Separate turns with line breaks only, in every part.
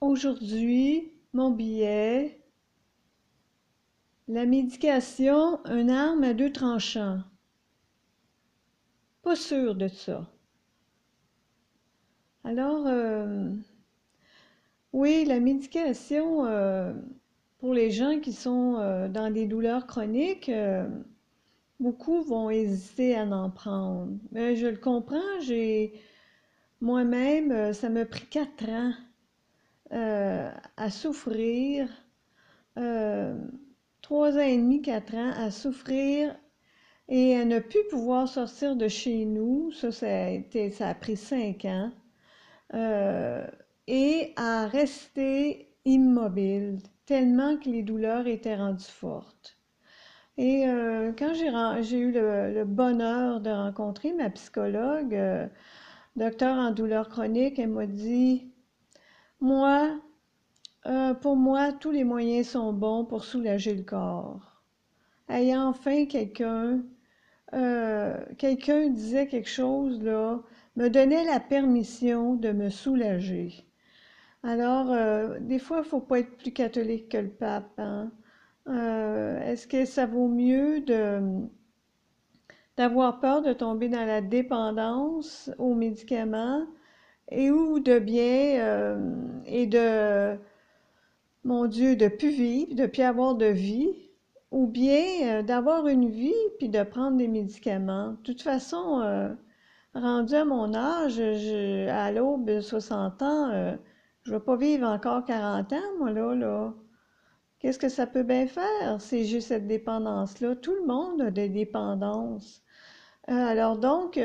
Aujourd'hui, mon billet, la médication, une arme à deux tranchants. Pas sûr de ça. Alors, euh, oui, la médication euh, pour les gens qui sont euh, dans des douleurs chroniques, beaucoup vont hésiter à en prendre. Mais je le comprends, j'ai moi-même, ça m'a pris quatre ans euh, à souffrir, euh, trois ans et demi, quatre ans, à souffrir et à ne plus pouvoir sortir de chez nous. Ça, ça a, été, ça a pris cinq ans. Euh, et à rester immobile, tellement que les douleurs étaient rendues fortes. Et quand j'ai eu le, bonheur de rencontrer ma psychologue, docteur en douleurs chroniques, elle m'a dit moi, euh, pour moi, tous les moyens sont bons pour soulager le corps. Ayant enfin quelqu'un, euh, quelqu'un disait quelque chose là, me donnait la permission de me soulager. Alors, euh, des fois, il ne faut pas être plus catholique que le pape. Hein. Est-ce que ça vaut mieux de d'avoir peur de tomber dans la dépendance aux médicaments et ou de bien euh, et de, mon Dieu, de plus vivre, de plus avoir de vie, ou bien euh, d'avoir une vie puis de prendre des médicaments. De toute façon, euh, rendu à mon âge, à l'aube de 60 ans, je ne vais pas vivre encore 40 ans, moi, là, là. Qu'est-ce que ça peut bien faire? C'est juste cette dépendance-là. Tout le monde a des dépendances. alors donc,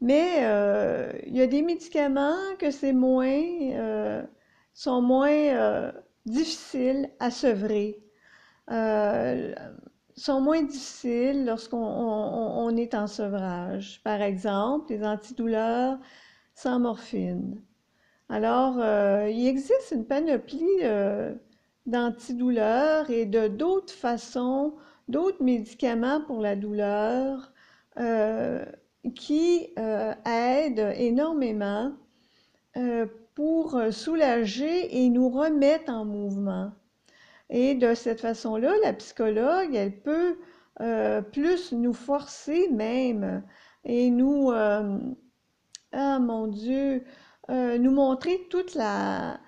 mais euh, il y a des médicaments que c'est moins, euh, sont moins euh, difficiles à sevrer, sont moins difficiles lorsqu'on est en sevrage. Par exemple, les antidouleurs sans morphine. Alors, il existe une panoplie d'antidouleurs et de d'autres façons, d'autres médicaments pour la douleur qui euh, aide énormément euh, pour soulager et nous remettre en mouvement. Et de cette façon-là, la psychologue, elle peut euh, plus nous forcer même et nous, ah mon Dieu, nous montrer toute la,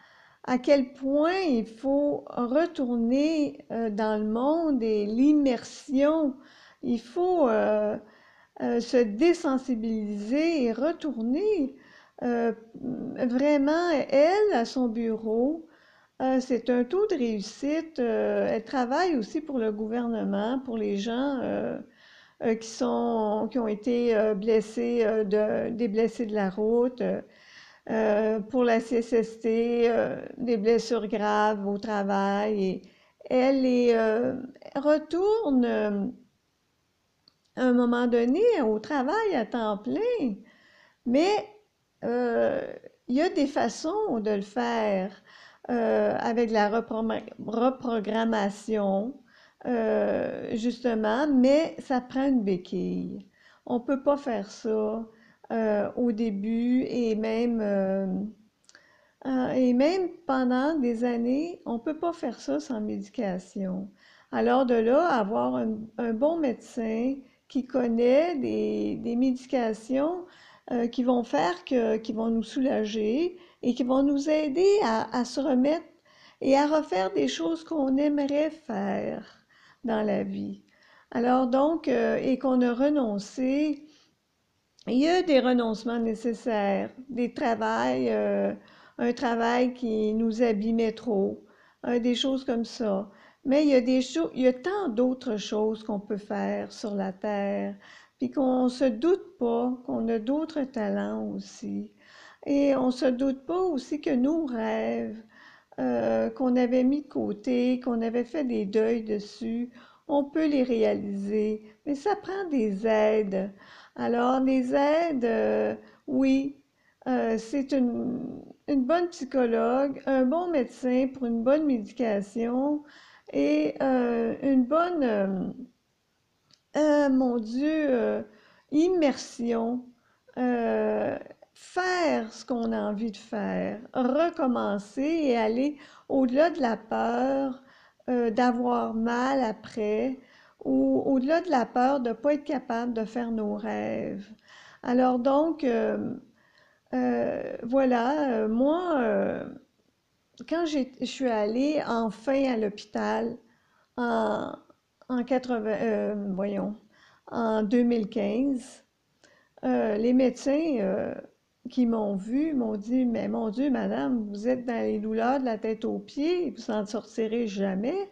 à quel point il faut retourner dans le monde et l'immersion. Il faut euh, se désensibiliser et retourner euh, vraiment, elle, à son bureau. Euh, c'est un taux de réussite. elle travaille aussi pour le gouvernement, pour les gens qui, sont, qui ont été blessés, de, des blessés de la route, pour la CSST, des blessures graves au travail. Elle les retourne à un moment donné au travail à temps plein. Mais euh, il y a des façons de le faire euh, avec la reprogrammation, euh, justement, mais ça prend une béquille. On ne peut pas faire ça au début et même, et même pendant des années, on ne peut pas faire ça sans médication. Alors de là, avoir un bon médecin qui connaît des, médications euh, qui vont faire que, nous soulager et qui vont nous aider à, se remettre et à refaire des choses qu'on aimerait faire dans la vie. Alors donc, euh, et qu'on a renoncé, il y a des renoncements nécessaires, des travails, euh, un travail qui nous abîmait trop, des choses comme ça. Mais il y a des choses, il y a tant d'autres choses qu'on peut faire sur la terre, puis qu'on se doute pas qu'on a d'autres talents aussi. Et on se doute pas aussi que nos rêves euh, qu'on avait mis de côté, qu'on avait fait des deuils dessus, on peut les réaliser. Mais ça prend des aides. Alors, les aides, euh, oui, euh, c'est une, une bonne psychologue, un bon médecin pour une bonne médication, et euh, une bonne, euh, euh, mon Dieu, immersion faire ce qu'on a envie de faire, recommencer et aller au-delà de la peur d'avoir mal après ou au-delà de la peur de ne pas être capable de faire nos rêves. Alors donc, voilà, moi, quand je suis allée enfin à l'hôpital en, en 80, voyons, en 2015, les médecins qui m'ont vu m'ont dit, mais mon Dieu, madame, vous êtes dans les douleurs de la tête aux pieds, vous n'en sortirez jamais.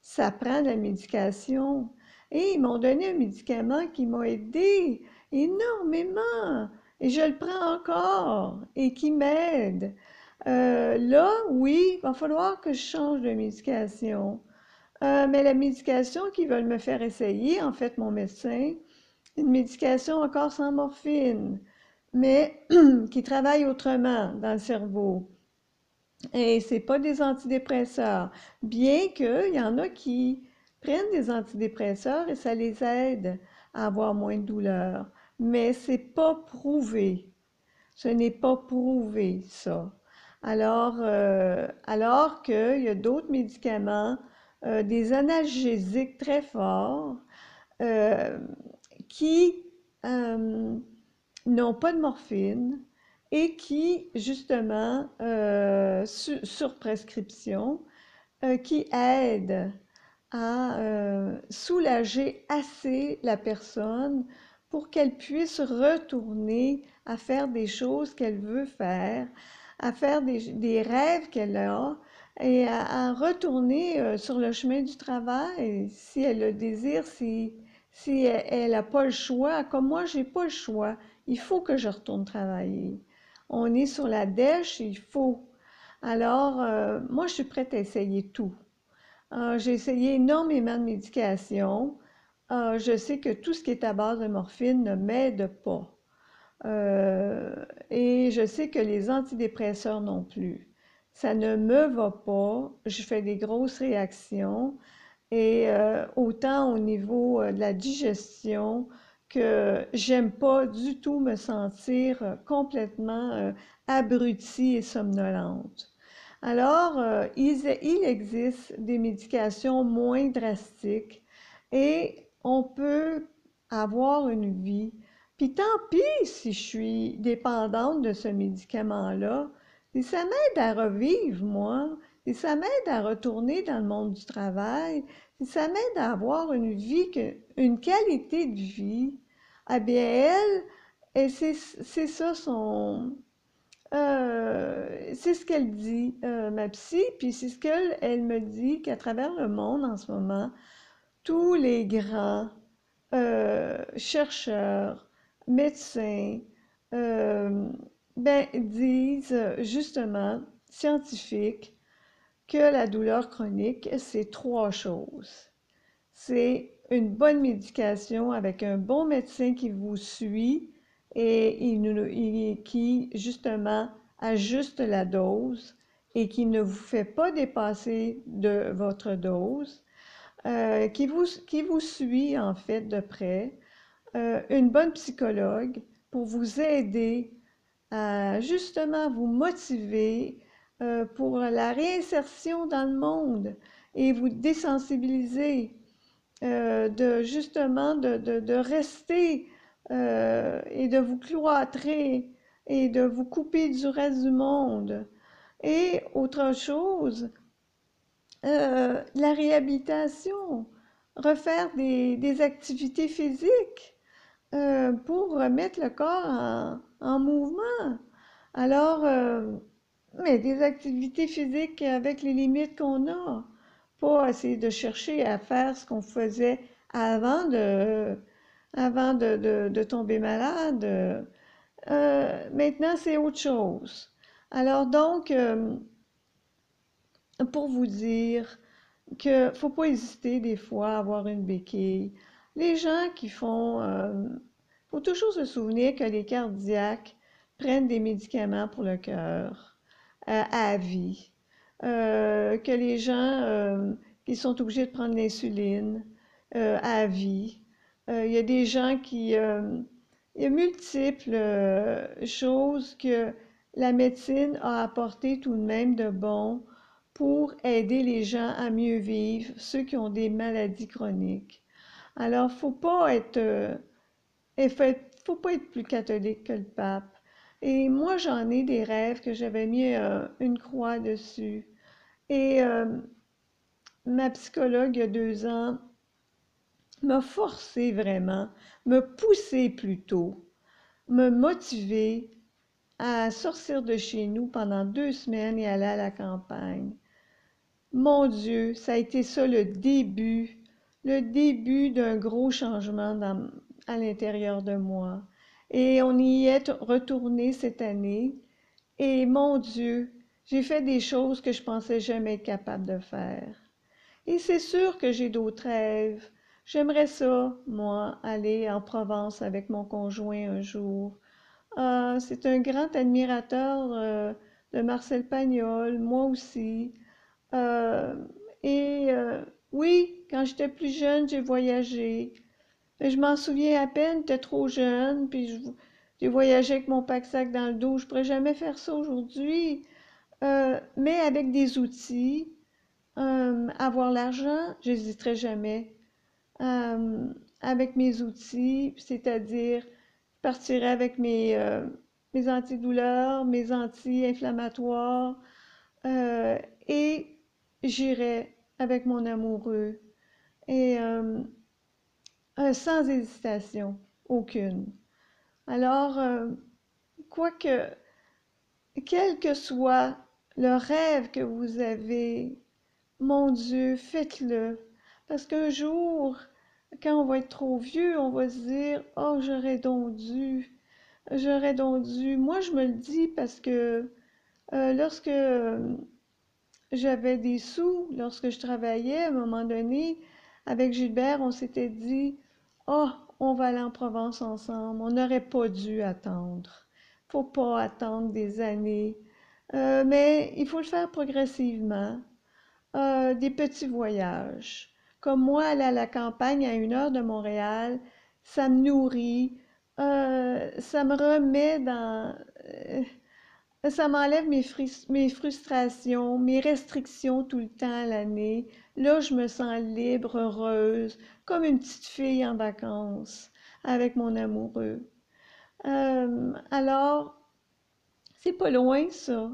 Ça prend de la médication. Et ils m'ont donné un médicament qui m'a aidé énormément. Et je le prends encore et qui m'aide. Euh, là, oui, il va falloir que je change de médication. Euh, mais la médication qu'ils veulent me faire essayer, en fait, mon médecin, une médication encore sans morphine mais qui travaillent autrement dans le cerveau. Et ce pas des antidépresseurs, bien qu'il y en a qui prennent des antidépresseurs et ça les aide à avoir moins de douleur. Mais c'est pas prouvé. Ce n'est pas prouvé, ça. Alors, euh, alors qu'il y a d'autres médicaments, euh, des analgésiques très forts, euh, qui n'ont pas de morphine et qui, justement, sur prescription, qui aident à soulager assez la personne pour qu'elle puisse retourner à faire des choses qu'elle veut faire, à faire des, rêves qu'elle a et à, retourner sur le chemin du travail si elle le désire, si, si elle n'a pas le choix, comme moi, j'ai pas le choix il faut que je retourne travailler. On est sur la dèche, il faut. Alors, euh, moi, je suis prête à essayer tout. Euh, j'ai essayé énormément de médications. Euh, je sais que tout ce qui est à base de morphine ne m'aide pas. Et je sais que les antidépresseurs non plus. Ça ne me va pas. Je fais des grosses réactions. Et autant au niveau de la digestion, que j'aime pas du tout me sentir euh, complètement euh, abrutie et somnolente. Alors, euh, il, existe des médications moins drastiques et on peut avoir une vie. Puis tant pis si je suis dépendante de ce médicament-là, et ça m'aide à revivre, moi, et ça m'aide à retourner dans le monde du travail, et ça m'aide à avoir une vie, une qualité de vie. Ah bien, elle, c'est ça son... Euh, c'est ce qu'elle dit, euh, ma psy, puis c'est ce qu'elle elle me dit qu'à travers le monde en ce moment, tous les grands euh, chercheurs, médecins, ben, disent justement, scientifiques, que la douleur chronique, c'est trois choses. C'est une bonne médication avec un bon médecin qui vous suit et qui, justement, ajuste la dose et qui ne vous fait pas dépasser de votre dose, euh, qui, vous, qui vous suit, en fait, de près, euh, une bonne psychologue pour vous aider à, justement, vous motiver euh, pour la réinsertion dans le monde et vous désensibiliser euh, de justement de, rester euh, et de vous cloîtrer et de vous couper du reste du monde. Et autre chose, la réhabilitation, refaire des, activités physiques pour remettre le corps en, en mouvement. Alors, mais des activités physiques avec les limites qu'on a pas essayer de chercher à faire ce qu'on faisait avant de, avant de, tomber malade. Euh, maintenant, c'est autre chose. Alors donc, euh, pour vous dire que faut pas hésiter des fois à avoir une béquille. Les gens qui font, euh, faut toujours se souvenir que les cardiaques prennent des médicaments pour le cœur à vie. Euh, que les gens euh, qui sont obligés de prendre l'insuline euh, à vie. Il y a des gens qui, il y a multiples euh, choses que la médecine a apporté tout de même de bon pour aider les gens à mieux vivre, ceux qui ont des maladies chroniques. Alors, faut pas euh, faut pas être plus catholique que le pape. Et moi, j'en ai des rêves que j'avais mis euh, une croix dessus. Et ma psychologue, il y a deux ans, m'a forcé vraiment, me pousser plutôt, me motiver à sortir de chez nous pendant deux semaines et aller à la campagne. Mon Dieu, ça a été ça le début, le début d'un gros changement à l'intérieur de moi. Et on y est retourné cette année. Et mon Dieu, j'ai fait des choses que je pensais jamais être capable de faire. Et c'est sûr que j'ai d'autres rêves. J'aimerais ça, moi, aller en Provence avec mon conjoint un jour. Ah, c'est un grand admirateur euh, de Marcel Pagnol, moi aussi. Euh, et euh, oui, quand j'étais plus jeune, j'ai voyagé. Mais je m'en souviens à peine, j'étais trop jeune, puis j'ai voyagé avec mon pack-sac dans le dos. Je pourrais jamais faire ça aujourd'hui. mais avec des outils, avoir l'argent, j'hésiterai jamais. Euh, avec mes outils, c'est-à-dire je partirais avec mes, euh, mes antidouleurs, mes anti-inflammatoires euh, et j'irais avec mon amoureux et sans hésitation aucune. Alors, quoique, quel que soit le rêve que vous avez, mon Dieu, faites-le parce qu'un jour, quand on va être trop vieux, on va se dire Oh, j'aurais donc dû, j'aurais donc dû. Moi, je me le dis parce que euh, lorsque j'avais des sous, lorsque je travaillais, à un moment donné, avec Gilbert, on s'était dit Oh, on va aller en Provence ensemble. On n'aurait pas dû attendre. Faut pas attendre des années. Euh, mais il faut le faire progressivement. Euh, des petits voyages. Comme moi, aller à la campagne à une heure de Montréal, ça me nourrit, euh, ça me remet dans... Euh, ça m'enlève mes, mes, frustrations, mes restrictions tout le temps à l'année. Là, je me sens libre, heureuse, comme une petite fille en vacances avec mon amoureux. Euh, alors, c'est pas loin ça.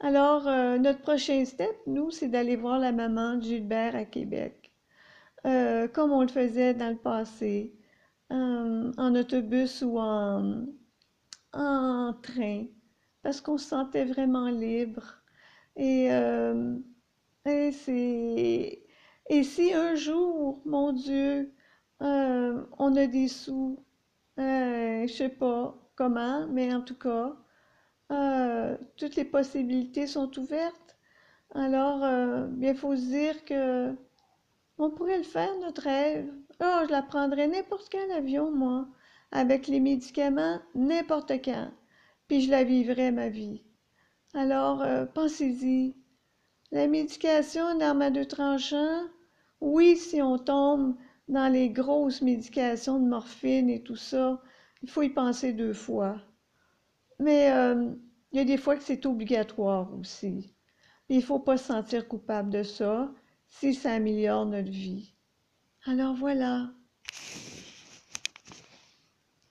Alors, notre prochain step, nous, c'est d'aller voir la maman de Gilbert à Québec. Euh, comme on le faisait dans le passé, euh, en autobus ou en train, parce qu'on se sentait vraiment libre. Et, euh, et si un jour, mon Dieu, on a des sous, je sais pas comment, mais en tout cas, toutes les possibilités sont ouvertes. Alors, il faut se dire que on pourrait le faire, notre rêve. Oh, je la prendrais n'importe quel avion, moi, avec les médicaments, n'importe quand. Puis je la vivrais, ma vie. Alors, euh, pensez-y. La médication, une arme à deux tranchants, oui, si on tombe dans les grosses médications de morphine et tout ça, il faut y penser deux fois. Mais euh, il y a des fois que c'est obligatoire aussi. Il ne faut pas se sentir coupable de ça si ça améliore notre vie. Alors voilà.